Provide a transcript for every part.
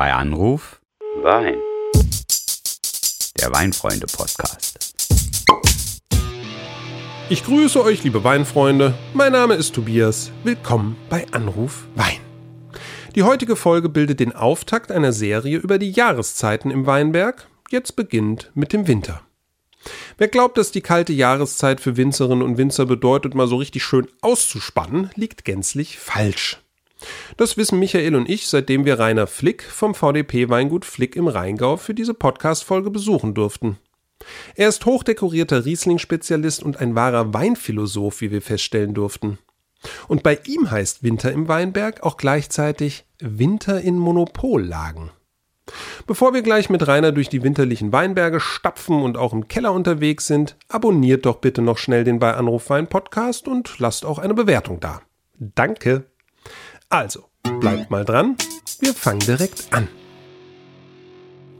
Bei Anruf Wein. Der Weinfreunde-Podcast. Ich grüße euch, liebe Weinfreunde. Mein Name ist Tobias. Willkommen bei Anruf Wein. Die heutige Folge bildet den Auftakt einer Serie über die Jahreszeiten im Weinberg. Jetzt beginnt mit dem Winter. Wer glaubt, dass die kalte Jahreszeit für Winzerinnen und Winzer bedeutet, mal so richtig schön auszuspannen, liegt gänzlich falsch. Das wissen Michael und ich, seitdem wir Rainer Flick vom VDP-Weingut Flick im Rheingau für diese Podcast-Folge besuchen durften. Er ist hochdekorierter Riesling-Spezialist und ein wahrer Weinphilosoph, wie wir feststellen durften. Und bei ihm heißt Winter im Weinberg auch gleichzeitig Winter in Monopollagen. Bevor wir gleich mit Rainer durch die winterlichen Weinberge stapfen und auch im Keller unterwegs sind, abonniert doch bitte noch schnell den bei Anruf Wein Podcast und lasst auch eine Bewertung da. Danke. Also, bleibt mal dran. Wir fangen direkt an.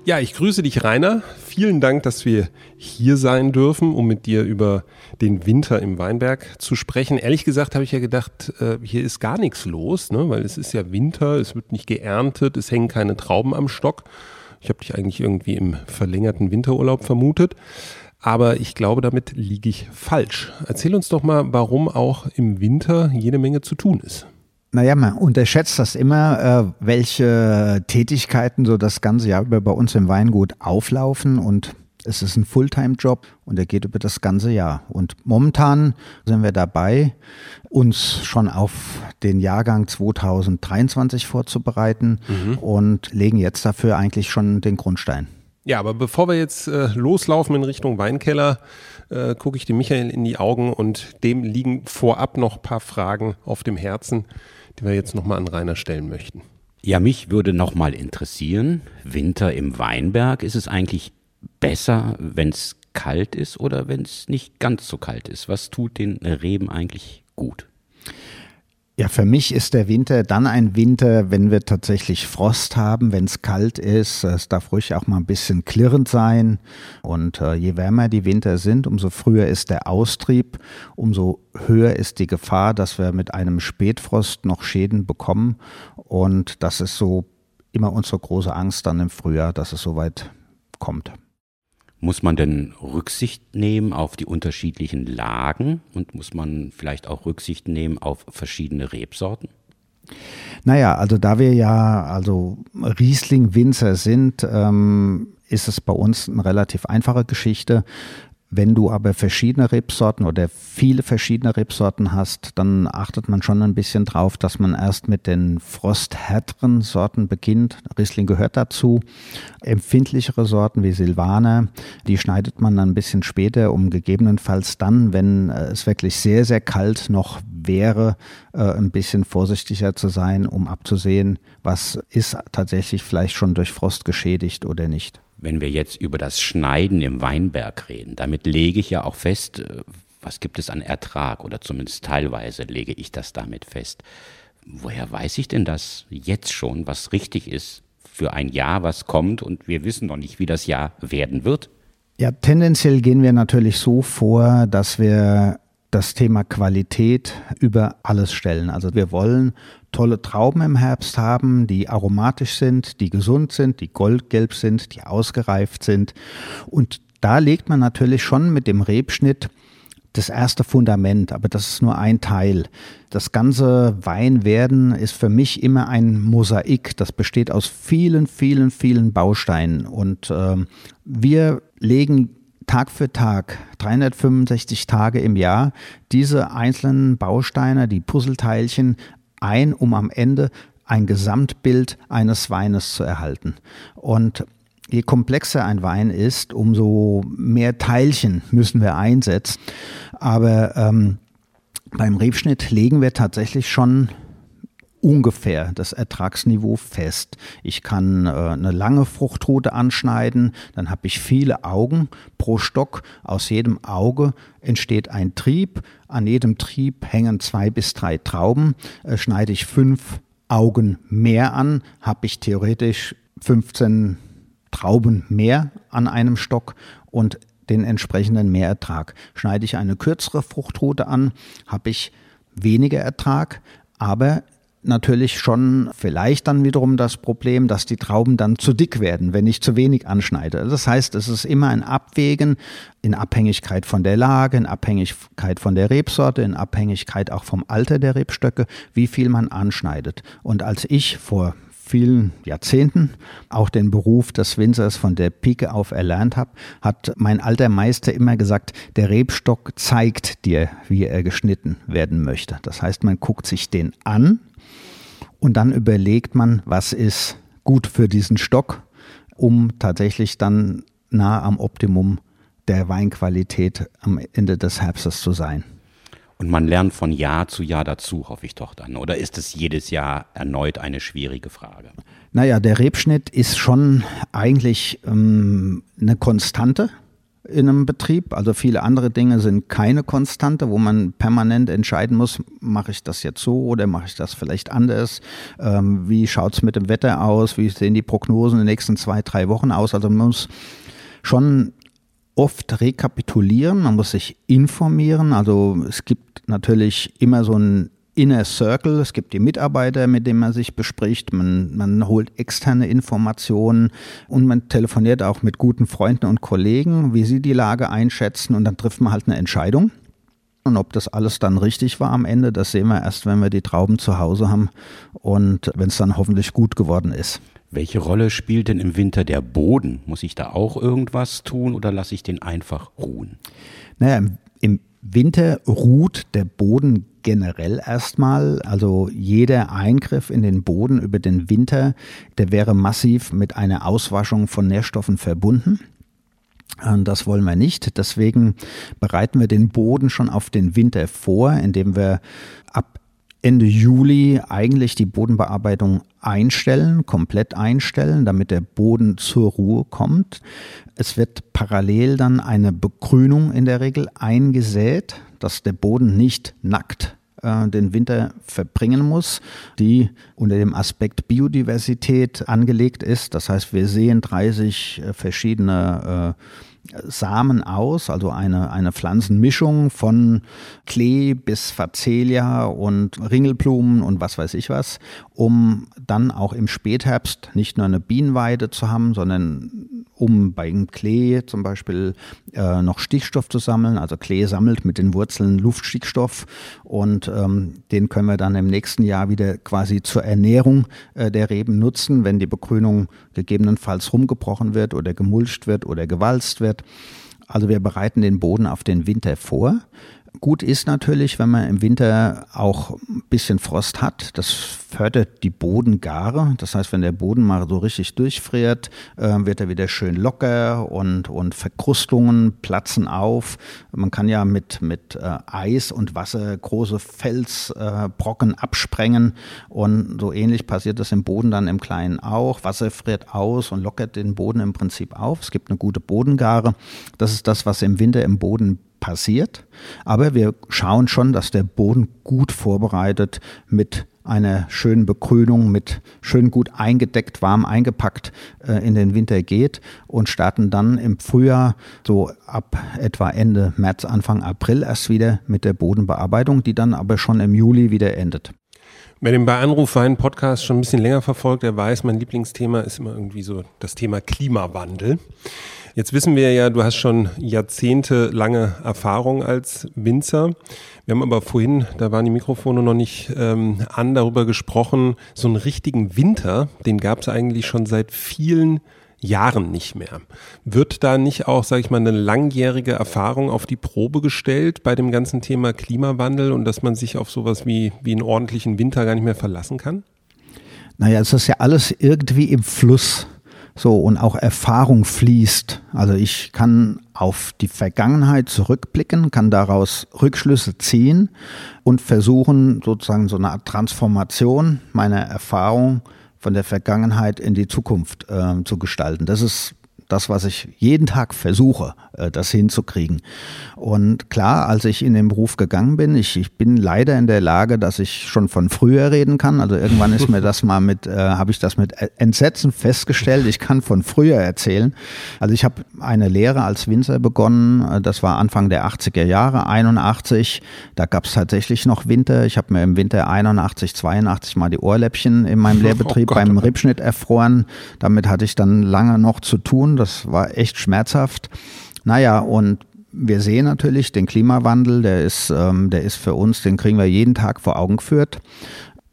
Ja, ich grüße dich, Rainer. Vielen Dank, dass wir hier sein dürfen, um mit dir über den Winter im Weinberg zu sprechen. Ehrlich gesagt habe ich ja gedacht, äh, hier ist gar nichts los, ne? weil es ist ja Winter, es wird nicht geerntet, es hängen keine Trauben am Stock. Ich habe dich eigentlich irgendwie im verlängerten Winterurlaub vermutet. Aber ich glaube, damit liege ich falsch. Erzähl uns doch mal, warum auch im Winter jede Menge zu tun ist. Naja, man unterschätzt das immer, äh, welche Tätigkeiten so das ganze Jahr über bei uns im Weingut auflaufen und es ist ein Fulltime-Job und er geht über das ganze Jahr. Und momentan sind wir dabei, uns schon auf den Jahrgang 2023 vorzubereiten mhm. und legen jetzt dafür eigentlich schon den Grundstein. Ja, aber bevor wir jetzt äh, loslaufen in Richtung Weinkeller, äh, gucke ich dem Michael in die Augen und dem liegen vorab noch ein paar Fragen auf dem Herzen die wir jetzt nochmal an Rainer stellen möchten. Ja, mich würde nochmal interessieren, Winter im Weinberg, ist es eigentlich besser, wenn es kalt ist oder wenn es nicht ganz so kalt ist? Was tut den Reben eigentlich gut? Ja, für mich ist der Winter dann ein Winter, wenn wir tatsächlich Frost haben, wenn es kalt ist. Es darf ruhig auch mal ein bisschen klirrend sein. Und äh, je wärmer die Winter sind, umso früher ist der Austrieb, umso höher ist die Gefahr, dass wir mit einem Spätfrost noch Schäden bekommen. Und das ist so immer unsere große Angst dann im Frühjahr, dass es soweit kommt. Muss man denn Rücksicht nehmen auf die unterschiedlichen Lagen und muss man vielleicht auch Rücksicht nehmen auf verschiedene Rebsorten? Naja, also da wir ja also Riesling-Winzer sind, ähm, ist es bei uns eine relativ einfache Geschichte. Wenn du aber verschiedene Rebsorten oder viele verschiedene Rebsorten hast, dann achtet man schon ein bisschen drauf, dass man erst mit den frosthärteren Sorten beginnt. Riesling gehört dazu. Empfindlichere Sorten wie Silvaner, die schneidet man dann ein bisschen später, um gegebenenfalls dann, wenn es wirklich sehr, sehr kalt noch wäre, äh, ein bisschen vorsichtiger zu sein, um abzusehen, was ist tatsächlich vielleicht schon durch Frost geschädigt oder nicht wenn wir jetzt über das Schneiden im Weinberg reden, damit lege ich ja auch fest, äh, was gibt es an Ertrag oder zumindest teilweise lege ich das damit fest. Woher weiß ich denn das jetzt schon, was richtig ist für ein Jahr, was kommt und wir wissen noch nicht, wie das Jahr werden wird? Ja, tendenziell gehen wir natürlich so vor, dass wir das Thema Qualität über alles stellen. Also wir wollen tolle Trauben im Herbst haben, die aromatisch sind, die gesund sind, die goldgelb sind, die ausgereift sind. Und da legt man natürlich schon mit dem Rebschnitt das erste Fundament, aber das ist nur ein Teil. Das ganze Weinwerden ist für mich immer ein Mosaik. Das besteht aus vielen, vielen, vielen Bausteinen. Und äh, wir legen Tag für Tag, 365 Tage im Jahr, diese einzelnen Bausteine, die Puzzleteilchen ein, um am Ende ein Gesamtbild eines Weines zu erhalten. Und je komplexer ein Wein ist, umso mehr Teilchen müssen wir einsetzen. Aber ähm, beim Rebschnitt legen wir tatsächlich schon ungefähr das Ertragsniveau fest. Ich kann äh, eine lange Fruchtrute anschneiden, dann habe ich viele Augen pro Stock. Aus jedem Auge entsteht ein Trieb. An jedem Trieb hängen zwei bis drei Trauben. Äh, schneide ich fünf Augen mehr an, habe ich theoretisch 15 Trauben mehr an einem Stock und den entsprechenden Mehrertrag. Schneide ich eine kürzere Fruchtrute an, habe ich weniger Ertrag, aber natürlich schon vielleicht dann wiederum das Problem, dass die Trauben dann zu dick werden, wenn ich zu wenig anschneide. Das heißt, es ist immer ein Abwägen in Abhängigkeit von der Lage, in Abhängigkeit von der Rebsorte, in Abhängigkeit auch vom Alter der Rebstöcke, wie viel man anschneidet. Und als ich vor vielen Jahrzehnten auch den Beruf des Winzers von der Pike auf erlernt habe, hat mein alter Meister immer gesagt, der Rebstock zeigt dir, wie er geschnitten werden möchte. Das heißt, man guckt sich den an und dann überlegt man, was ist gut für diesen Stock, um tatsächlich dann nah am Optimum der Weinqualität am Ende des Herbstes zu sein. Und man lernt von Jahr zu Jahr dazu, hoffe ich doch dann. Oder ist es jedes Jahr erneut eine schwierige Frage? Naja, der Rebschnitt ist schon eigentlich ähm, eine Konstante in einem Betrieb. Also viele andere Dinge sind keine Konstante, wo man permanent entscheiden muss, mache ich das jetzt so oder mache ich das vielleicht anders? Ähm, wie schaut es mit dem Wetter aus? Wie sehen die Prognosen in den nächsten zwei, drei Wochen aus? Also man muss schon oft rekapitulieren, man muss sich informieren. Also es gibt natürlich immer so ein Inner Circle, es gibt die Mitarbeiter, mit denen man sich bespricht, man, man holt externe Informationen und man telefoniert auch mit guten Freunden und Kollegen, wie sie die Lage einschätzen und dann trifft man halt eine Entscheidung. Und ob das alles dann richtig war am Ende, das sehen wir erst, wenn wir die Trauben zu Hause haben und wenn es dann hoffentlich gut geworden ist. Welche Rolle spielt denn im Winter der Boden? Muss ich da auch irgendwas tun oder lasse ich den einfach ruhen? Naja, im Winter ruht der Boden generell erstmal. Also jeder Eingriff in den Boden über den Winter, der wäre massiv mit einer Auswaschung von Nährstoffen verbunden. Das wollen wir nicht. Deswegen bereiten wir den Boden schon auf den Winter vor, indem wir ab Ende Juli eigentlich die Bodenbearbeitung einstellen, komplett einstellen, damit der Boden zur Ruhe kommt. Es wird parallel dann eine Begrünung in der Regel eingesät, dass der Boden nicht nackt äh, den Winter verbringen muss, die unter dem Aspekt Biodiversität angelegt ist. Das heißt, wir sehen 30 äh, verschiedene äh, Samen aus, also eine, eine Pflanzenmischung von Klee bis Facelia und Ringelblumen und was weiß ich was, um dann auch im Spätherbst nicht nur eine Bienenweide zu haben, sondern um beim Klee zum Beispiel äh, noch Stickstoff zu sammeln. Also Klee sammelt mit den Wurzeln Luftstickstoff und ähm, den können wir dann im nächsten Jahr wieder quasi zur Ernährung äh, der Reben nutzen, wenn die Begrünung gegebenenfalls rumgebrochen wird oder gemulcht wird oder gewalzt wird. Also wir bereiten den Boden auf den Winter vor. Gut ist natürlich, wenn man im Winter auch ein bisschen Frost hat. Das fördert die Bodengare. Das heißt, wenn der Boden mal so richtig durchfriert, äh, wird er wieder schön locker und, und Verkrustungen platzen auf. Man kann ja mit, mit äh, Eis und Wasser große Felsbrocken äh, absprengen und so ähnlich passiert das im Boden dann im Kleinen auch. Wasser friert aus und lockert den Boden im Prinzip auf. Es gibt eine gute Bodengare. Das ist das, was im Winter im Boden passiert. Aber wir schauen schon, dass der Boden gut vorbereitet mit einer schönen Begrünung, mit schön gut eingedeckt, warm eingepackt äh, in den Winter geht und starten dann im Frühjahr, so ab etwa Ende März, Anfang April erst wieder mit der Bodenbearbeitung, die dann aber schon im Juli wieder endet. Wer den bei Anruf Wein Podcast schon ein bisschen länger verfolgt, der weiß, mein Lieblingsthema ist immer irgendwie so das Thema Klimawandel. Jetzt wissen wir ja, du hast schon jahrzehntelange Erfahrung als Winzer. Wir haben aber vorhin, da waren die Mikrofone noch nicht ähm, an, darüber gesprochen, so einen richtigen Winter, den gab es eigentlich schon seit vielen Jahren nicht mehr. Wird da nicht auch, sage ich mal, eine langjährige Erfahrung auf die Probe gestellt bei dem ganzen Thema Klimawandel und dass man sich auf sowas wie, wie einen ordentlichen Winter gar nicht mehr verlassen kann? Naja, es ist ja alles irgendwie im Fluss. So, und auch Erfahrung fließt. Also ich kann auf die Vergangenheit zurückblicken, kann daraus Rückschlüsse ziehen und versuchen, sozusagen so eine Art Transformation meiner Erfahrung von der Vergangenheit in die Zukunft äh, zu gestalten. Das ist das, was ich jeden Tag versuche, äh, das hinzukriegen. Und klar, als ich in den Beruf gegangen bin, ich, ich bin leider in der Lage, dass ich schon von früher reden kann. Also irgendwann ist mir das mal mit, äh, habe ich das mit Entsetzen festgestellt. Ich kann von früher erzählen. Also ich habe eine Lehre als Winzer begonnen. Äh, das war Anfang der 80er Jahre, 81. Da gab es tatsächlich noch Winter. Ich habe mir im Winter 81, 82 mal die Ohrläppchen in meinem oh Lehrbetrieb oh beim Riebschnitt erfroren. Damit hatte ich dann lange noch zu tun. Das war echt schmerzhaft. Naja, und wir sehen natürlich den Klimawandel, der ist, ähm, der ist für uns, den kriegen wir jeden Tag vor Augen geführt.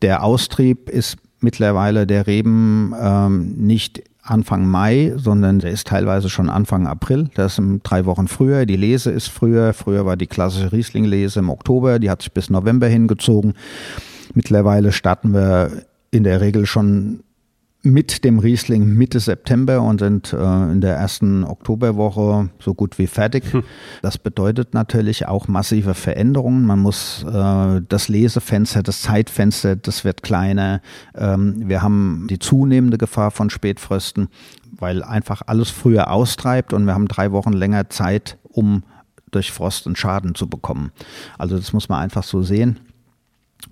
Der Austrieb ist mittlerweile der Reben ähm, nicht Anfang Mai, sondern der ist teilweise schon Anfang April. Das ist drei Wochen früher. Die Lese ist früher. Früher war die klassische Riesling-Lese im Oktober. Die hat sich bis November hingezogen. Mittlerweile starten wir in der Regel schon mit dem Riesling Mitte September und sind äh, in der ersten Oktoberwoche so gut wie fertig. Hm. Das bedeutet natürlich auch massive Veränderungen. Man muss äh, das Lesefenster, das Zeitfenster, das wird kleiner. Ähm, wir haben die zunehmende Gefahr von Spätfrösten, weil einfach alles früher austreibt und wir haben drei Wochen länger Zeit, um durch Frost einen Schaden zu bekommen. Also das muss man einfach so sehen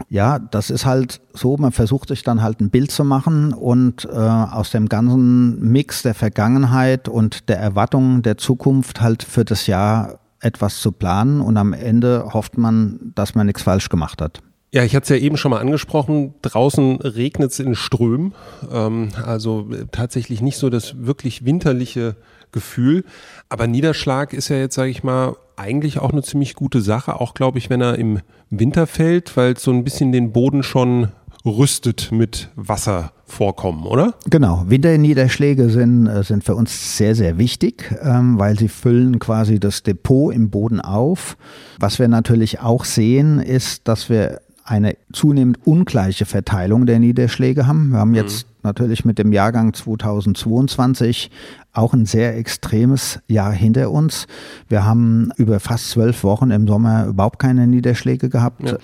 ja, das ist halt so, man versucht sich dann halt ein Bild zu machen und äh, aus dem ganzen Mix der Vergangenheit und der Erwartungen der Zukunft halt für das Jahr etwas zu planen und am Ende hofft man, dass man nichts falsch gemacht hat. Ja, ich hatte es ja eben schon mal angesprochen, draußen regnet es in Strömen, ähm, also tatsächlich nicht so das wirklich winterliche Gefühl. Aber Niederschlag ist ja jetzt, sage ich mal, eigentlich auch eine ziemlich gute Sache, auch glaube ich, wenn er im Winter fällt, weil es so ein bisschen den Boden schon rüstet mit Wasservorkommen, oder? Genau. Winterniederschläge sind, äh, sind für uns sehr, sehr wichtig, ähm, weil sie füllen quasi das Depot im Boden auf. Was wir natürlich auch sehen, ist, dass wir eine zunehmend ungleiche Verteilung der Niederschläge haben. Wir haben mhm. jetzt. Natürlich mit dem Jahrgang 2022 auch ein sehr extremes Jahr hinter uns. Wir haben über fast zwölf Wochen im Sommer überhaupt keine Niederschläge gehabt ja.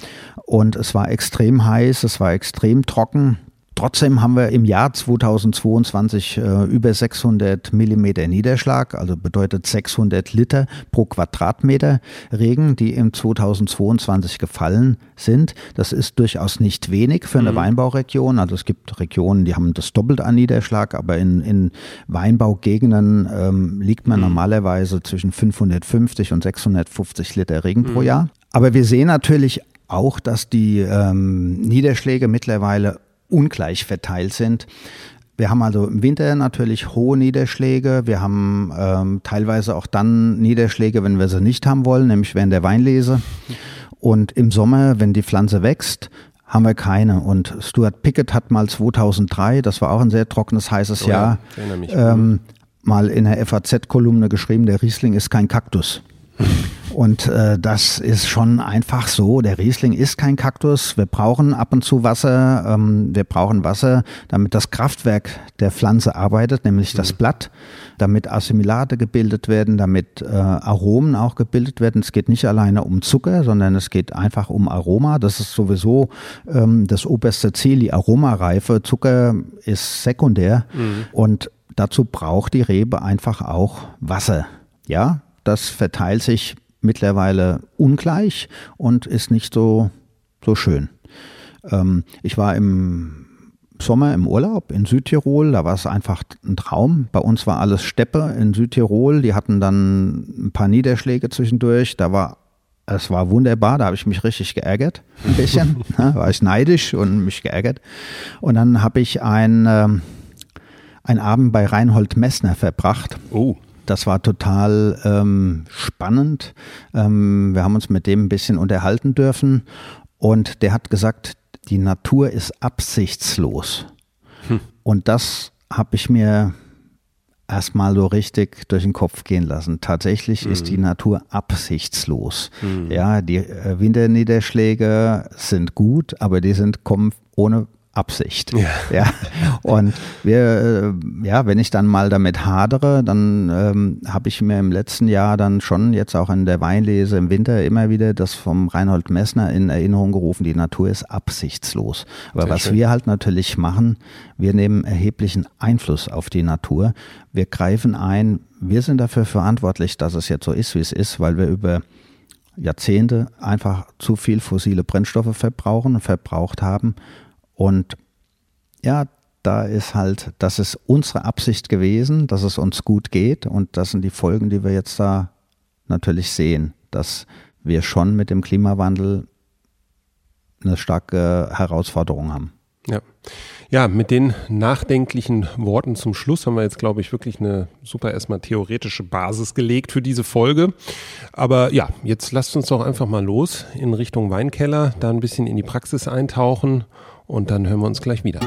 und es war extrem heiß, es war extrem trocken. Trotzdem haben wir im Jahr 2022 äh, über 600 Millimeter Niederschlag, also bedeutet 600 Liter pro Quadratmeter Regen, die im 2022 gefallen sind. Das ist durchaus nicht wenig für eine mhm. Weinbauregion. Also es gibt Regionen, die haben das doppelt an Niederschlag, aber in, in Weinbaugegenden ähm, liegt man mhm. normalerweise zwischen 550 und 650 Liter Regen mhm. pro Jahr. Aber wir sehen natürlich auch, dass die ähm, Niederschläge mittlerweile ungleich verteilt sind. Wir haben also im Winter natürlich hohe Niederschläge. Wir haben ähm, teilweise auch dann Niederschläge, wenn wir sie nicht haben wollen, nämlich während der Weinlese. Und im Sommer, wenn die Pflanze wächst, haben wir keine. Und Stuart Pickett hat mal 2003, das war auch ein sehr trockenes, heißes oh ja, Jahr, ähm, mal in der FAZ-Kolumne geschrieben, der Riesling ist kein Kaktus. Und äh, das ist schon einfach so. Der Riesling ist kein Kaktus. Wir brauchen ab und zu Wasser. Ähm, wir brauchen Wasser, damit das Kraftwerk der Pflanze arbeitet, nämlich das mhm. Blatt, damit Assimilate gebildet werden, damit äh, Aromen auch gebildet werden. Es geht nicht alleine um Zucker, sondern es geht einfach um Aroma. Das ist sowieso ähm, das oberste Ziel, die Aromareife. Zucker ist sekundär mhm. und dazu braucht die Rebe einfach auch Wasser. Ja, das verteilt sich mittlerweile ungleich und ist nicht so, so schön. Ähm, ich war im Sommer im Urlaub in Südtirol, da war es einfach ein Traum. Bei uns war alles Steppe in Südtirol, die hatten dann ein paar Niederschläge zwischendurch, da war es war wunderbar, da habe ich mich richtig geärgert, ein bisschen, ne, war ich neidisch und mich geärgert. Und dann habe ich ein, ähm, ein Abend bei Reinhold Messner verbracht. Oh. Das war total ähm, spannend. Ähm, wir haben uns mit dem ein bisschen unterhalten dürfen und der hat gesagt, die Natur ist absichtslos. Hm. Und das habe ich mir erstmal so richtig durch den Kopf gehen lassen. Tatsächlich mhm. ist die Natur absichtslos. Mhm. Ja, die äh, Winterniederschläge sind gut, aber die sind kommen ohne Absicht. Ja. ja. Und wir, äh, ja, wenn ich dann mal damit hadere, dann ähm, habe ich mir im letzten Jahr dann schon jetzt auch in der Weinlese im Winter immer wieder das vom Reinhold Messner in Erinnerung gerufen, die Natur ist absichtslos. Aber Sehr was schön. wir halt natürlich machen, wir nehmen erheblichen Einfluss auf die Natur. Wir greifen ein, wir sind dafür verantwortlich, dass es jetzt so ist, wie es ist, weil wir über Jahrzehnte einfach zu viel fossile Brennstoffe verbrauchen und verbraucht haben und ja, da ist halt, das ist unsere Absicht gewesen, dass es uns gut geht und das sind die Folgen, die wir jetzt da natürlich sehen, dass wir schon mit dem Klimawandel eine starke Herausforderung haben. Ja. Ja, mit den nachdenklichen Worten zum Schluss haben wir jetzt, glaube ich, wirklich eine super erstmal theoretische Basis gelegt für diese Folge. Aber ja, jetzt lasst uns doch einfach mal los in Richtung Weinkeller, da ein bisschen in die Praxis eintauchen und dann hören wir uns gleich wieder.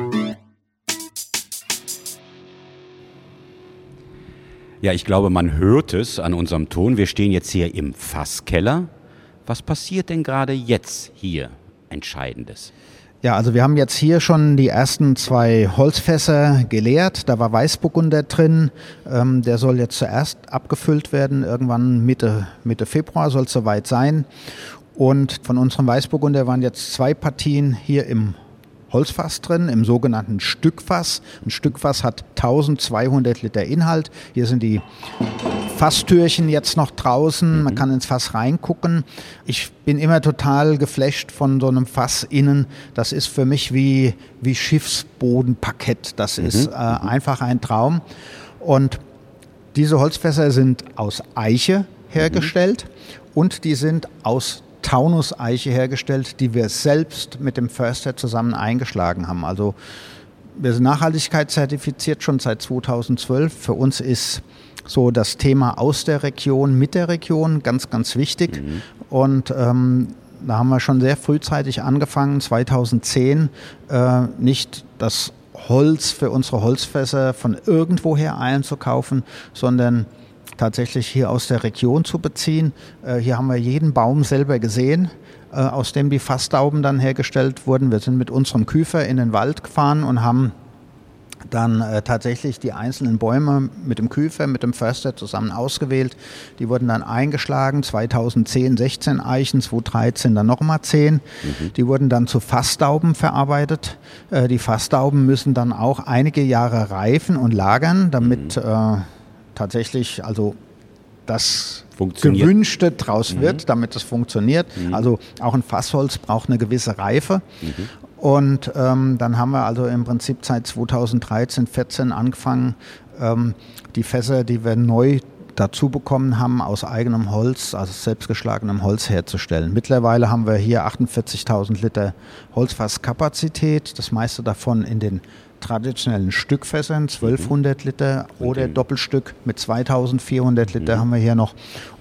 Ja, ich glaube, man hört es an unserem Ton. Wir stehen jetzt hier im Fasskeller. Was passiert denn gerade jetzt hier Entscheidendes? Ja, also wir haben jetzt hier schon die ersten zwei Holzfässer geleert. Da war Weißburgunder drin. Ähm, der soll jetzt zuerst abgefüllt werden. Irgendwann Mitte, Mitte Februar soll es soweit sein. Und von unserem Weißburgunder waren jetzt zwei Partien hier im Holzfass drin, im sogenannten Stückfass. Ein Stückfass hat 1200 Liter Inhalt. Hier sind die Fasstürchen jetzt noch draußen. Man mhm. kann ins Fass reingucken. Ich bin immer total geflasht von so einem Fass innen. Das ist für mich wie, wie Schiffsbodenparkett. Das mhm. ist äh, einfach ein Traum. Und diese Holzfässer sind aus Eiche hergestellt mhm. und die sind aus Taunuseiche hergestellt, die wir selbst mit dem Förster zusammen eingeschlagen haben. Also wir sind nachhaltigkeitszertifiziert schon seit 2012. Für uns ist so das Thema aus der Region, mit der Region ganz, ganz wichtig. Mhm. Und ähm, da haben wir schon sehr frühzeitig angefangen, 2010, äh, nicht das Holz für unsere Holzfässer von irgendwoher einzukaufen, sondern tatsächlich hier aus der Region zu beziehen. Äh, hier haben wir jeden Baum selber gesehen, äh, aus dem die Fasstauben dann hergestellt wurden. Wir sind mit unserem Küfer in den Wald gefahren und haben dann äh, tatsächlich die einzelnen Bäume mit dem Küfer, mit dem Förster zusammen ausgewählt. Die wurden dann eingeschlagen, 2010 16 Eichen, 2013 dann nochmal 10. Mhm. Die wurden dann zu Fasstauben verarbeitet. Äh, die Fasstauben müssen dann auch einige Jahre reifen und lagern, damit mhm. äh, tatsächlich also das Gewünschte draus mhm. wird, damit es funktioniert. Mhm. Also auch ein Fassholz braucht eine gewisse Reife. Mhm. Und ähm, dann haben wir also im Prinzip seit 2013, 14 angefangen, ähm, die Fässer, die wir neu dazu bekommen haben, aus eigenem Holz, also selbstgeschlagenem Holz herzustellen. Mittlerweile haben wir hier 48.000 Liter Holzfasskapazität, das meiste davon in den traditionellen Stückfässern, 1200 Liter oder Doppelstück mit 2400 Liter mhm. haben wir hier noch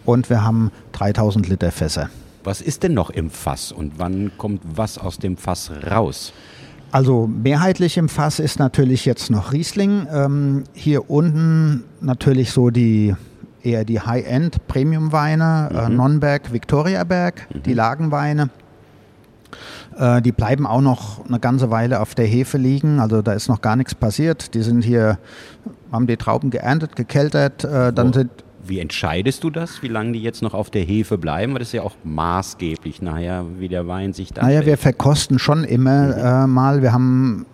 und wir haben 3000 Liter Fässer. Was ist denn noch im Fass und wann kommt was aus dem Fass raus? Also mehrheitlich im Fass ist natürlich jetzt noch Riesling. Ähm, hier unten natürlich so die eher die High-End Premium-Weine, äh, mhm. äh, Nonnberg, Victoriaberg, mhm. die Lagenweine. Äh, die bleiben auch noch eine ganze Weile auf der Hefe liegen. Also da ist noch gar nichts passiert. Die sind hier, haben die Trauben geerntet, gekeltert. Äh, dann sind wie entscheidest du das, wie lange die jetzt noch auf der Hefe bleiben? Weil das ist ja auch maßgeblich nachher, wie der Wein sich dann. Naja, wir verkosten schon immer mhm. äh, mal. Wir haben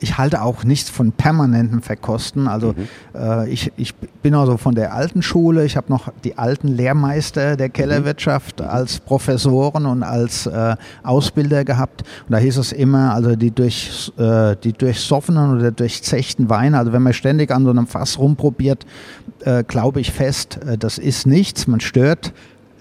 ich halte auch nichts von permanentem Verkosten. Also mhm. äh, ich, ich bin also von der alten Schule. Ich habe noch die alten Lehrmeister der Kellerwirtschaft mhm. als Professoren und als äh, Ausbilder gehabt. Und da hieß es immer, also die, durch, äh, die durchsoffenen oder durchzechten Weine, also wenn man ständig an so einem Fass rumprobiert, äh, glaube ich fest, äh, das ist nichts. Man stört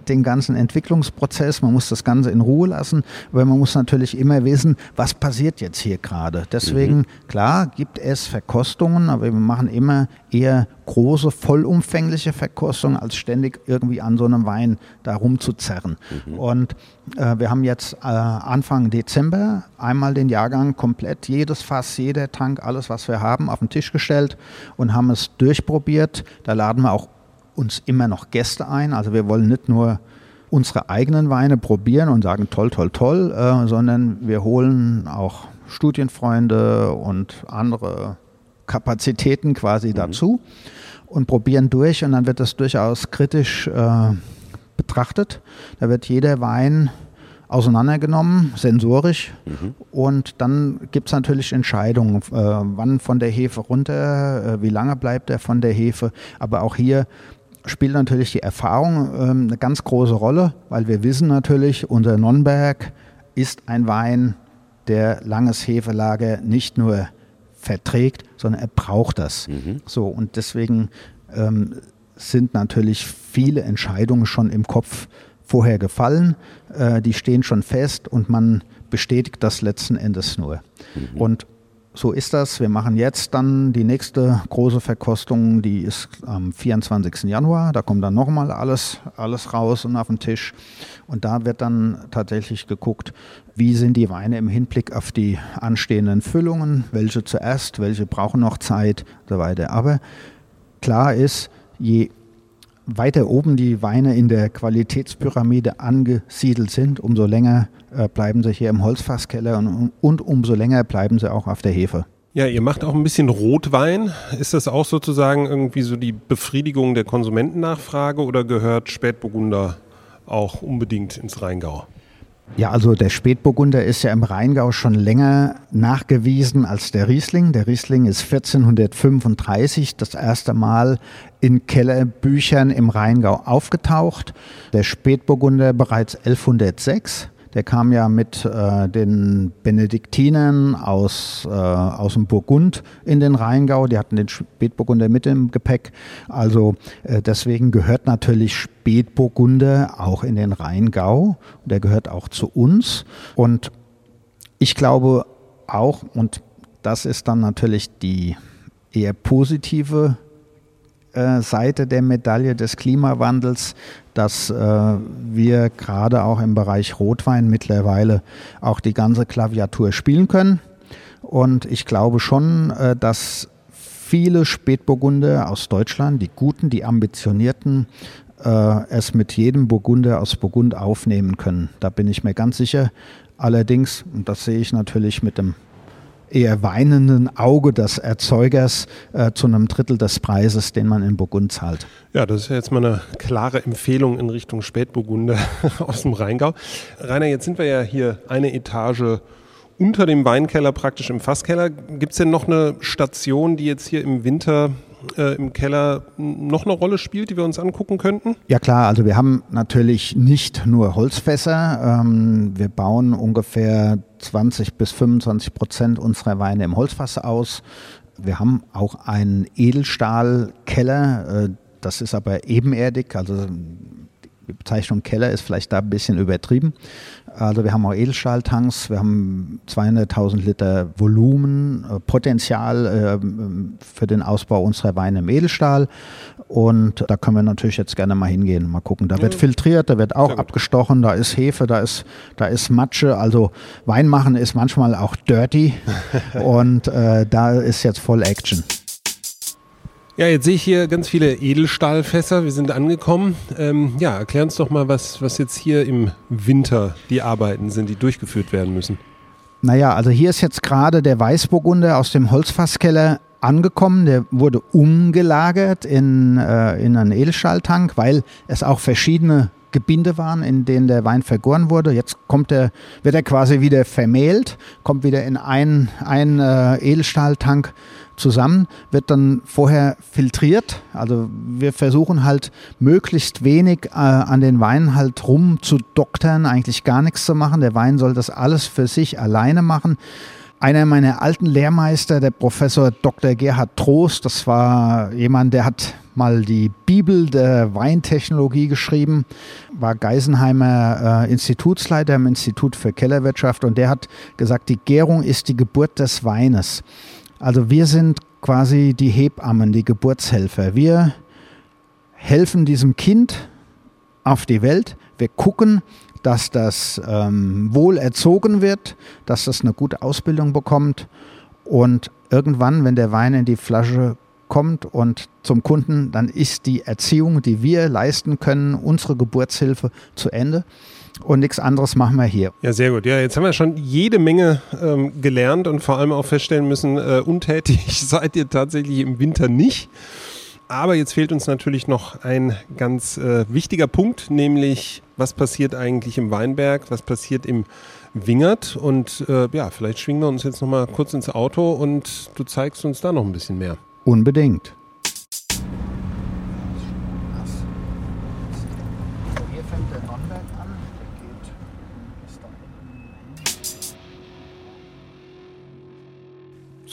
den ganzen Entwicklungsprozess, man muss das Ganze in Ruhe lassen, weil man muss natürlich immer wissen, was passiert jetzt hier gerade. Deswegen, mhm. klar, gibt es Verkostungen, aber wir machen immer eher große, vollumfängliche Verkostungen, als ständig irgendwie an so einem Wein da rumzuzerren. Mhm. Und äh, wir haben jetzt äh, Anfang Dezember einmal den Jahrgang komplett, jedes Fass, jeder Tank, alles, was wir haben, auf den Tisch gestellt und haben es durchprobiert. Da laden wir auch uns immer noch Gäste ein. Also wir wollen nicht nur unsere eigenen Weine probieren und sagen toll, toll, toll, äh, sondern wir holen auch Studienfreunde und andere Kapazitäten quasi mhm. dazu und probieren durch und dann wird das durchaus kritisch äh, betrachtet. Da wird jeder Wein auseinandergenommen, sensorisch. Mhm. Und dann gibt es natürlich Entscheidungen, äh, wann von der Hefe runter, äh, wie lange bleibt er von der Hefe. Aber auch hier spielt natürlich die Erfahrung äh, eine ganz große Rolle, weil wir wissen natürlich, unser Nonnberg ist ein Wein, der langes Hefelager nicht nur verträgt, sondern er braucht das. Mhm. So, und deswegen ähm, sind natürlich viele Entscheidungen schon im Kopf vorher gefallen, äh, die stehen schon fest und man bestätigt das letzten Endes nur. Mhm. Und so ist das. Wir machen jetzt dann die nächste große Verkostung, die ist am 24. Januar. Da kommt dann nochmal alles, alles raus und auf den Tisch. Und da wird dann tatsächlich geguckt, wie sind die Weine im Hinblick auf die anstehenden Füllungen, welche zuerst, welche brauchen noch Zeit und so weiter. Aber klar ist, je weiter oben die Weine in der Qualitätspyramide angesiedelt sind, umso länger äh, bleiben sie hier im Holzfasskeller und, und umso länger bleiben sie auch auf der Hefe. Ja, ihr macht auch ein bisschen Rotwein. Ist das auch sozusagen irgendwie so die Befriedigung der Konsumentennachfrage oder gehört Spätburgunder auch unbedingt ins Rheingau? Ja, also der Spätburgunder ist ja im Rheingau schon länger nachgewiesen als der Riesling. Der Riesling ist 1435 das erste Mal in Kellerbüchern im Rheingau aufgetaucht. Der Spätburgunder bereits 1106. Der kam ja mit äh, den Benediktinern aus, äh, aus dem Burgund in den Rheingau. Die hatten den Spätburgunder mit im Gepäck. Also äh, deswegen gehört natürlich Spätburgunder auch in den Rheingau. Der gehört auch zu uns. Und ich glaube auch, und das ist dann natürlich die eher positive äh, Seite der Medaille des Klimawandels, dass äh, wir gerade auch im Bereich Rotwein mittlerweile auch die ganze Klaviatur spielen können. Und ich glaube schon, äh, dass viele Spätburgunder aus Deutschland, die guten, die ambitionierten, äh, es mit jedem Burgunder aus Burgund aufnehmen können. Da bin ich mir ganz sicher. Allerdings, und das sehe ich natürlich mit dem eher weinenden Auge des Erzeugers äh, zu einem Drittel des Preises, den man in Burgund zahlt. Ja, das ist ja jetzt mal eine klare Empfehlung in Richtung Spätburgunder aus dem Rheingau. Rainer, jetzt sind wir ja hier eine Etage unter dem Weinkeller, praktisch im Fasskeller. Gibt es denn noch eine Station, die jetzt hier im Winter äh, im Keller noch eine Rolle spielt, die wir uns angucken könnten? Ja klar, also wir haben natürlich nicht nur Holzfässer. Ähm, wir bauen ungefähr 20 bis 25 Prozent unserer Weine im Holzfass aus. Wir haben auch einen Edelstahlkeller, äh, das ist aber ebenerdig, also die Bezeichnung Keller ist vielleicht da ein bisschen übertrieben. Also wir haben auch Edelstahltanks, wir haben 200.000 Liter Volumen, äh, Potenzial äh, für den Ausbau unserer Weine im Edelstahl. Und da können wir natürlich jetzt gerne mal hingehen, mal gucken. Da wird filtriert, da wird auch abgestochen, da ist Hefe, da ist, da ist Matsche. Also Wein machen ist manchmal auch dirty. und äh, da ist jetzt voll Action. Ja, jetzt sehe ich hier ganz viele Edelstahlfässer. Wir sind angekommen. Ähm, ja, erklär uns doch mal, was, was jetzt hier im Winter die Arbeiten sind, die durchgeführt werden müssen. Naja, also hier ist jetzt gerade der Weißburgunder aus dem Holzfasskeller angekommen. Der wurde umgelagert in, äh, in einen Edelstahltank, weil es auch verschiedene Gebinde waren, in denen der Wein vergoren wurde. Jetzt kommt er, wird er quasi wieder vermehlt, kommt wieder in einen, einen äh, Edelstahltank zusammen, wird dann vorher filtriert. Also wir versuchen halt möglichst wenig äh, an den Wein halt rum zu doktern, eigentlich gar nichts zu machen. Der Wein soll das alles für sich alleine machen. Einer meiner alten Lehrmeister, der Professor Dr. Gerhard Trost, das war jemand, der hat mal die Bibel der Weintechnologie geschrieben, war Geisenheimer äh, Institutsleiter im Institut für Kellerwirtschaft und der hat gesagt, die Gärung ist die Geburt des Weines. Also wir sind quasi die Hebammen, die Geburtshelfer. Wir helfen diesem Kind auf die Welt. Wir gucken, dass das ähm, wohl erzogen wird, dass das eine gute Ausbildung bekommt und irgendwann, wenn der Wein in die Flasche kommt und zum Kunden, dann ist die Erziehung, die wir leisten können, unsere Geburtshilfe zu Ende. und nichts anderes machen wir hier. Ja, sehr gut. Ja, jetzt haben wir schon jede Menge ähm, gelernt und vor allem auch feststellen müssen, äh, untätig seid ihr tatsächlich im Winter nicht. Aber jetzt fehlt uns natürlich noch ein ganz äh, wichtiger Punkt, nämlich was passiert eigentlich im Weinberg, was passiert im Wingert. Und äh, ja, vielleicht schwingen wir uns jetzt noch mal kurz ins Auto und du zeigst uns da noch ein bisschen mehr. Unbedingt.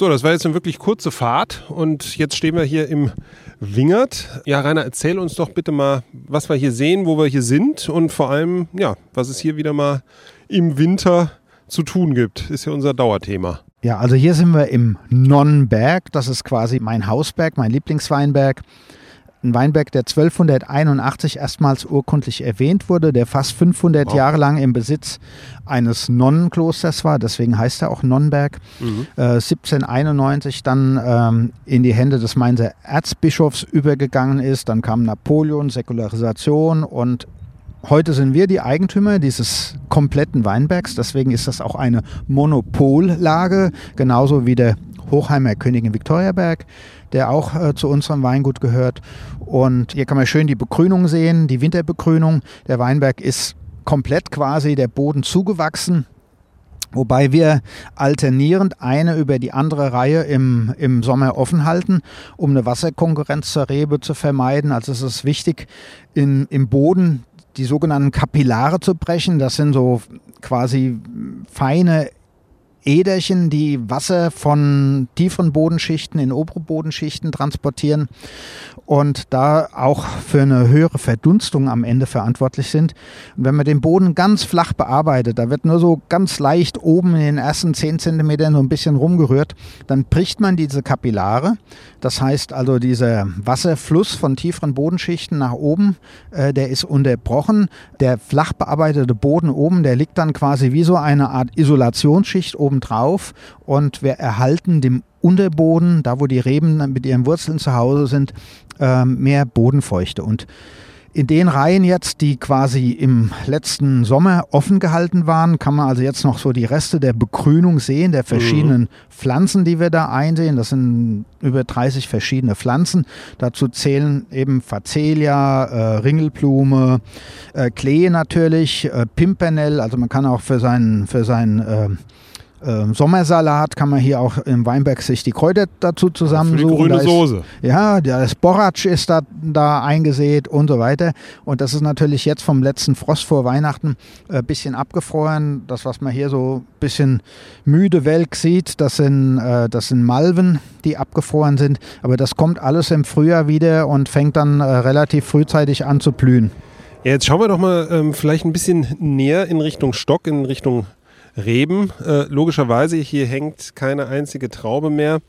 So, das war jetzt eine wirklich kurze Fahrt und jetzt stehen wir hier im Wingert. Ja, Rainer, erzähl uns doch bitte mal, was wir hier sehen, wo wir hier sind und vor allem, ja, was es hier wieder mal im Winter zu tun gibt. Ist ja unser Dauerthema. Ja, also hier sind wir im Nonnenberg. Das ist quasi mein Hausberg, mein Lieblingsweinberg ein Weinberg, der 1281 erstmals urkundlich erwähnt wurde, der fast 500 wow. Jahre lang im Besitz eines Nonnenklosters war, deswegen heißt er auch Nonnenberg. Mhm. Äh, 1791 dann ähm, in die Hände des Mainzer Erzbischofs übergegangen ist, dann kam Napoleon, Säkularisation und Heute sind wir die Eigentümer dieses kompletten Weinbergs, deswegen ist das auch eine Monopollage, genauso wie der Hochheimer Königin Viktoriaberg der auch äh, zu unserem Weingut gehört. Und hier kann man schön die Begrünung sehen, die Winterbegrünung. Der Weinberg ist komplett quasi der Boden zugewachsen. Wobei wir alternierend eine über die andere Reihe im, im Sommer offen halten, um eine Wasserkonkurrenz zur Rebe zu vermeiden. Also es ist wichtig, in, im Boden die sogenannten Kapillare zu brechen. Das sind so quasi feine Äderchen, die Wasser von tieferen Bodenschichten in obere Bodenschichten transportieren und da auch für eine höhere Verdunstung am Ende verantwortlich sind. Und wenn man den Boden ganz flach bearbeitet, da wird nur so ganz leicht oben in den ersten 10 Zentimetern so ein bisschen rumgerührt, dann bricht man diese Kapillare. Das heißt also, dieser Wasserfluss von tieferen Bodenschichten nach oben, äh, der ist unterbrochen. Der flach bearbeitete Boden oben, der liegt dann quasi wie so eine Art Isolationsschicht oben obendrauf und wir erhalten dem Unterboden, da wo die Reben mit ihren Wurzeln zu Hause sind, ähm, mehr Bodenfeuchte. Und in den Reihen jetzt, die quasi im letzten Sommer offen gehalten waren, kann man also jetzt noch so die Reste der Begrünung sehen, der verschiedenen mhm. Pflanzen, die wir da einsehen. Das sind über 30 verschiedene Pflanzen. Dazu zählen eben Facelia, äh, Ringelblume, äh, Klee natürlich, äh, Pimpernell. Also man kann auch für seinen, für seinen äh, ähm, Sommersalat kann man hier auch im Weinberg sich die Kräuter dazu zusammensuchen. Für die grüne ist, Soße. Ja, der Boratsch ist da, da eingesät und so weiter. Und das ist natürlich jetzt vom letzten Frost vor Weihnachten ein äh, bisschen abgefroren. Das, was man hier so ein bisschen müde welk sieht, das sind, äh, das sind Malven, die abgefroren sind. Aber das kommt alles im Frühjahr wieder und fängt dann äh, relativ frühzeitig an zu blühen. Ja, jetzt schauen wir doch mal ähm, vielleicht ein bisschen näher in Richtung Stock, in Richtung Reben. Äh, logischerweise, hier hängt keine einzige Traube mehr.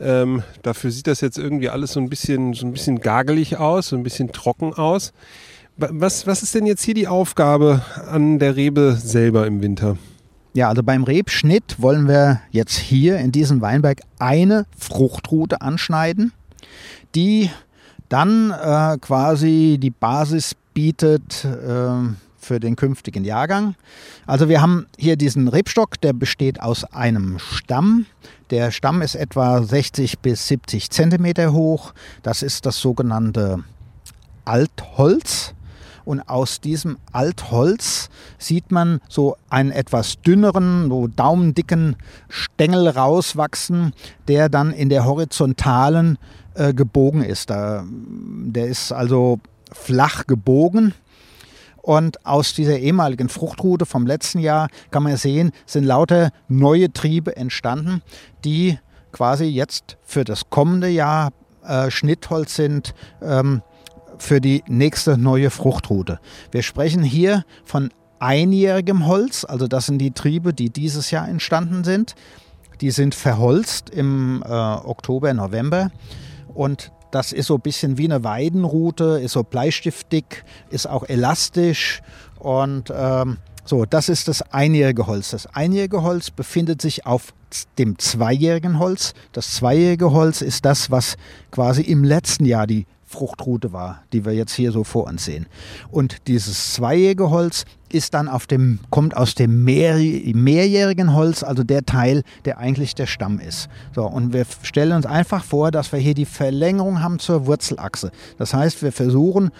Ähm, dafür sieht das jetzt irgendwie alles so ein bisschen, so ein bisschen gagelig aus, so ein bisschen trocken aus. Was, was ist denn jetzt hier die Aufgabe an der Rebe selber im Winter? Ja, also beim Rebschnitt wollen wir jetzt hier in diesem Weinberg eine Fruchtrute anschneiden, die dann äh, quasi die Basis bietet äh, für den künftigen Jahrgang. Also wir haben hier diesen Rebstock, der besteht aus einem Stamm. Der Stamm ist etwa 60 bis 70 Zentimeter hoch. Das ist das sogenannte Altholz. Und aus diesem Altholz sieht man so einen etwas dünneren, so daumendicken Stängel rauswachsen, der dann in der horizontalen äh, gebogen ist. Da, der ist also flach gebogen und aus dieser ehemaligen Fruchtroute vom letzten Jahr kann man sehen, sind lauter neue Triebe entstanden, die quasi jetzt für das kommende Jahr äh, Schnittholz sind ähm, für die nächste neue Fruchtroute. Wir sprechen hier von einjährigem Holz, also das sind die Triebe, die dieses Jahr entstanden sind. Die sind verholzt im äh, Oktober, November und das ist so ein bisschen wie eine Weidenrute, ist so bleistiftdick, ist auch elastisch und ähm, so, das ist das einjährige Holz. Das einjährige Holz befindet sich auf dem zweijährigen Holz. Das zweijährige Holz ist das, was quasi im letzten Jahr die Fruchtroute war, die wir jetzt hier so vor uns sehen. Und dieses zweijährige Holz ist dann auf dem, kommt aus dem mehr, mehrjährigen Holz, also der Teil, der eigentlich der Stamm ist. So, und wir stellen uns einfach vor, dass wir hier die Verlängerung haben zur Wurzelachse. Das heißt, wir versuchen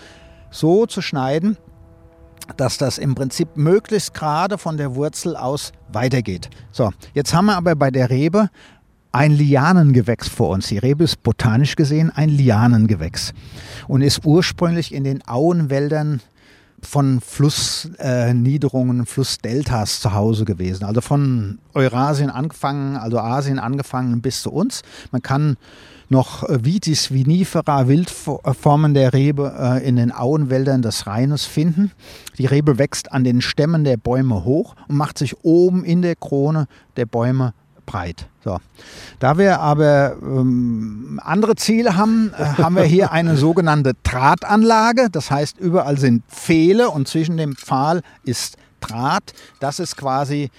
so zu schneiden, dass das im Prinzip möglichst gerade von der Wurzel aus weitergeht. So, jetzt haben wir aber bei der Rebe ein Lianengewächs vor uns. Die Rebe ist botanisch gesehen ein Lianengewächs und ist ursprünglich in den Auenwäldern von Flussniederungen, äh, Flussdeltas zu Hause gewesen. Also von Eurasien angefangen, also Asien angefangen bis zu uns. Man kann noch äh, Vitis vinifera, Wildformen der Rebe äh, in den Auenwäldern des Rheines finden. Die Rebe wächst an den Stämmen der Bäume hoch und macht sich oben in der Krone der Bäume breit. So. Da wir aber ähm, andere Ziele haben, äh, haben wir hier eine sogenannte Drahtanlage. Das heißt, überall sind Pfähle und zwischen dem Pfahl ist Draht. Das ist quasi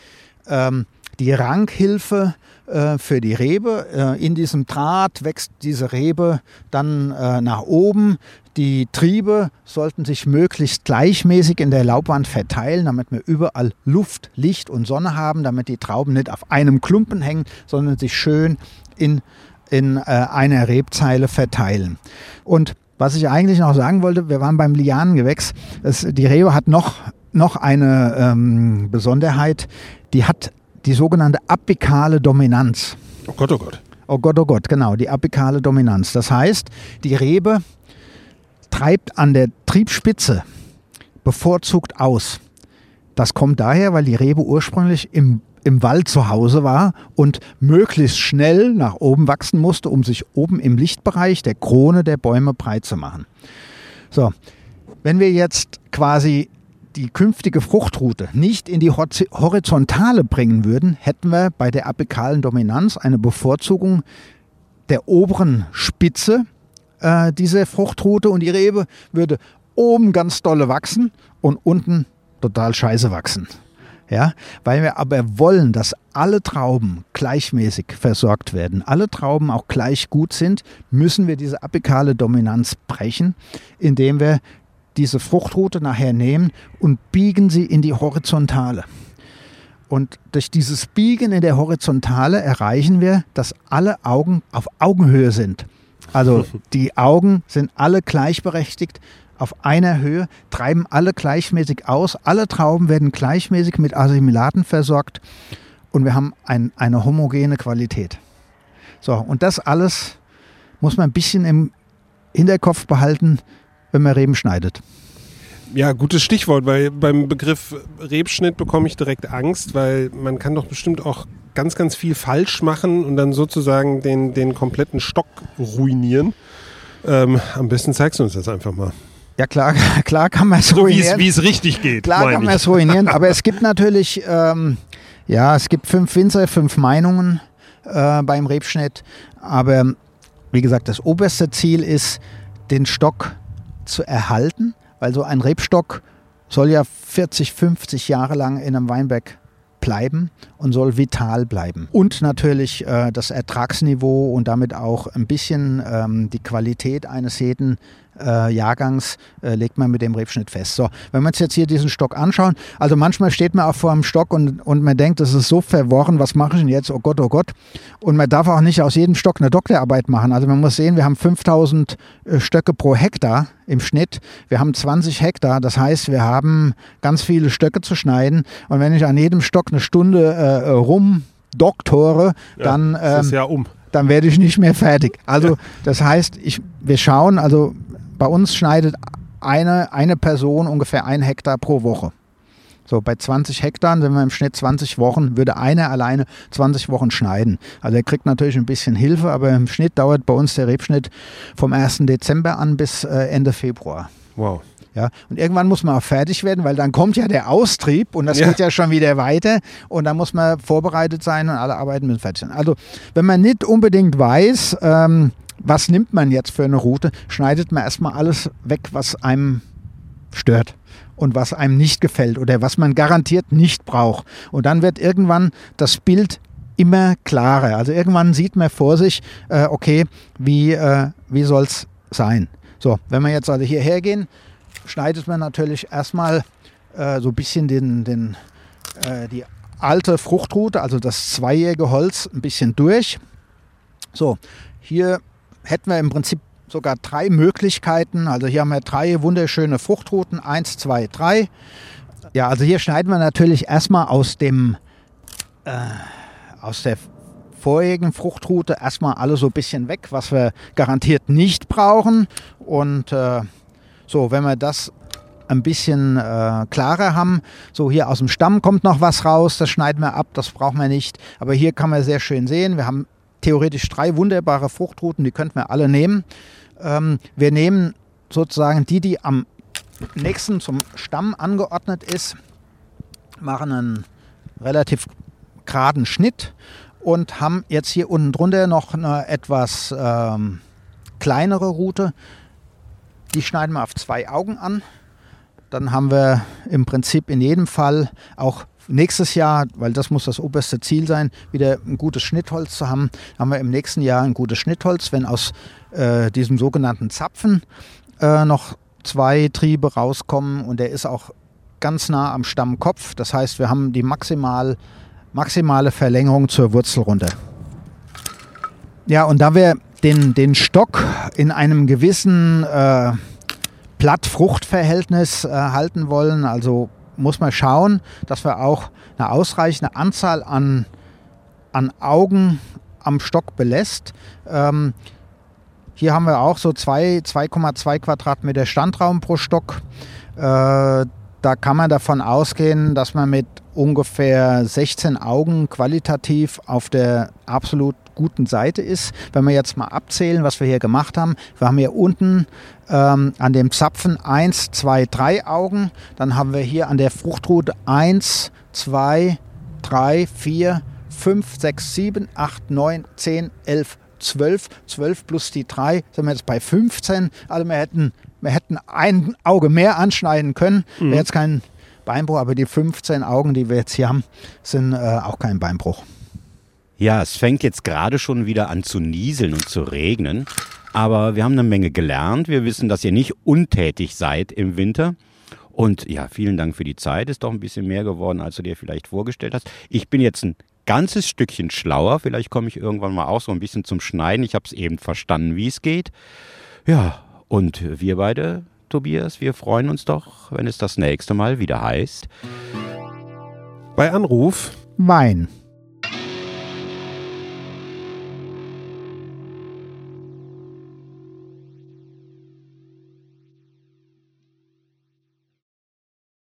ähm, die Ranghilfe äh, für die Rebe. Äh, in diesem Draht wächst diese Rebe dann äh, nach oben. Die Triebe sollten sich möglichst gleichmäßig in der Laubwand verteilen, damit wir überall Luft, Licht und Sonne haben, damit die Trauben nicht auf einem Klumpen hängen, sondern sich schön in, in äh, einer Rebzeile verteilen. Und was ich eigentlich noch sagen wollte, wir waren beim Lianengewächs. Es, die Rebe hat noch, noch eine ähm, Besonderheit. Die hat die sogenannte apikale Dominanz. Oh Gott, oh Gott. Oh Gott, oh Gott, genau, die apikale Dominanz. Das heißt, die Rebe treibt an der Triebspitze bevorzugt aus. Das kommt daher, weil die Rebe ursprünglich im, im Wald zu Hause war und möglichst schnell nach oben wachsen musste, um sich oben im Lichtbereich der Krone der Bäume breit zu machen. So, wenn wir jetzt quasi die künftige Fruchtroute nicht in die Horizontale bringen würden, hätten wir bei der apikalen Dominanz eine Bevorzugung der oberen Spitze äh, dieser Fruchtroute und die Rebe würde oben ganz dolle wachsen und unten total scheiße wachsen. Ja, weil wir aber wollen, dass alle Trauben gleichmäßig versorgt werden, alle Trauben auch gleich gut sind, müssen wir diese apikale Dominanz brechen, indem wir diese Fruchtroute nachher nehmen und biegen sie in die Horizontale. Und durch dieses Biegen in der Horizontale erreichen wir, dass alle Augen auf Augenhöhe sind. Also die Augen sind alle gleichberechtigt auf einer Höhe, treiben alle gleichmäßig aus. Alle Trauben werden gleichmäßig mit Assimilaten versorgt und wir haben ein, eine homogene Qualität. So, und das alles muss man ein bisschen im Hinterkopf behalten, wenn man Reben schneidet. Ja, gutes Stichwort, weil beim Begriff Rebschnitt bekomme ich direkt Angst, weil man kann doch bestimmt auch ganz, ganz viel falsch machen und dann sozusagen den, den kompletten Stock ruinieren. Ähm, am besten zeigst du uns das einfach mal. Ja, klar, klar kann man es so ruinieren. Wie es richtig geht. Klar kann man es ruinieren, aber es gibt natürlich, ähm, ja, es gibt fünf Winzer, fünf Meinungen äh, beim Rebschnitt, aber wie gesagt, das oberste Ziel ist, den Stock zu erhalten, weil so ein Rebstock soll ja 40, 50 Jahre lang in einem Weinberg bleiben und soll vital bleiben. Und natürlich äh, das Ertragsniveau und damit auch ein bisschen ähm, die Qualität eines jeden äh, Jahrgangs äh, legt man mit dem Rebschnitt fest. So, wenn wir uns jetzt hier diesen Stock anschauen, also manchmal steht man auch vor einem Stock und, und man denkt, das ist so verworren, was mache ich denn jetzt? Oh Gott, oh Gott. Und man darf auch nicht aus jedem Stock eine Doktorarbeit machen. Also man muss sehen, wir haben 5000 äh, Stöcke pro Hektar im Schnitt. Wir haben 20 Hektar, das heißt, wir haben ganz viele Stöcke zu schneiden. Und wenn ich an jedem Stock eine Stunde äh, rum doktore, ja, dann, ähm, ja um. dann werde ich nicht mehr fertig. Also das heißt, ich, wir schauen, also bei uns schneidet eine, eine Person ungefähr ein Hektar pro Woche. So, bei 20 Hektar sind wir im Schnitt 20 Wochen, würde einer alleine 20 Wochen schneiden. Also er kriegt natürlich ein bisschen Hilfe, aber im Schnitt dauert bei uns der Rebschnitt vom 1. Dezember an bis äh, Ende Februar. Wow. Ja, und irgendwann muss man auch fertig werden, weil dann kommt ja der Austrieb und das ja. geht ja schon wieder weiter und dann muss man vorbereitet sein und alle Arbeiten müssen fertig sein. Also, wenn man nicht unbedingt weiß, ähm, was nimmt man jetzt für eine Route, schneidet man erstmal alles weg, was einem stört und was einem nicht gefällt oder was man garantiert nicht braucht. Und dann wird irgendwann das Bild immer klarer. Also irgendwann sieht man vor sich, äh, okay, wie, äh, wie soll es sein? So, wenn wir jetzt also hierher gehen, schneidet man natürlich erstmal äh, so ein bisschen den, den, äh, die alte Fruchtrute, also das zweijährige Holz, ein bisschen durch. So, hier hätten wir im Prinzip sogar drei Möglichkeiten. Also hier haben wir drei wunderschöne Fruchtruten. Eins, zwei, drei. Ja, also hier schneiden wir natürlich erstmal aus dem äh, aus der vorherigen Fruchtrute erstmal alles so ein bisschen weg, was wir garantiert nicht brauchen. Und äh, so, wenn wir das ein bisschen äh, klarer haben. So hier aus dem Stamm kommt noch was raus, das schneiden wir ab, das brauchen wir nicht. Aber hier kann man sehr schön sehen, wir haben theoretisch drei wunderbare Fruchtruten, die könnten wir alle nehmen. Ähm, wir nehmen sozusagen die, die am nächsten zum Stamm angeordnet ist, machen einen relativ geraden Schnitt und haben jetzt hier unten drunter noch eine etwas ähm, kleinere Route. Die schneiden wir auf zwei Augen an dann haben wir im Prinzip in jedem Fall auch nächstes Jahr, weil das muss das oberste Ziel sein, wieder ein gutes Schnittholz zu haben, haben wir im nächsten Jahr ein gutes Schnittholz, wenn aus äh, diesem sogenannten Zapfen äh, noch zwei Triebe rauskommen und der ist auch ganz nah am Stammkopf. Das heißt, wir haben die maximal, maximale Verlängerung zur Wurzel runter. Ja, und da wir den, den Stock in einem gewissen äh, Blatt-Frucht-Verhältnis äh, halten wollen. Also muss man schauen, dass wir auch eine ausreichende Anzahl an, an Augen am Stock belässt. Ähm, hier haben wir auch so 2,2 Quadratmeter Standraum pro Stock. Äh, da kann man davon ausgehen, dass man mit ungefähr 16 Augen qualitativ auf der absolut guten Seite ist. Wenn wir jetzt mal abzählen, was wir hier gemacht haben, wir haben hier unten ähm, an dem Zapfen 1, 2, 3 Augen. Dann haben wir hier an der Fruchtrute 1, 2, 3, 4, 5, 6, 7, 8, 9, 10, 11, 12. 12 plus die 3 sind wir jetzt bei 15. Also wir hätten, wir hätten ein Auge mehr anschneiden können. Mhm. Wäre jetzt kein Beinbruch, aber die 15 Augen, die wir jetzt hier haben, sind äh, auch kein Beinbruch. Ja, es fängt jetzt gerade schon wieder an zu nieseln und zu regnen. Aber wir haben eine Menge gelernt. Wir wissen, dass ihr nicht untätig seid im Winter. Und ja, vielen Dank für die Zeit. Ist doch ein bisschen mehr geworden, als du dir vielleicht vorgestellt hast. Ich bin jetzt ein ganzes Stückchen schlauer. Vielleicht komme ich irgendwann mal auch so ein bisschen zum Schneiden. Ich habe es eben verstanden, wie es geht. Ja, und wir beide, Tobias, wir freuen uns doch, wenn es das nächste Mal wieder heißt. Bei Anruf Wein.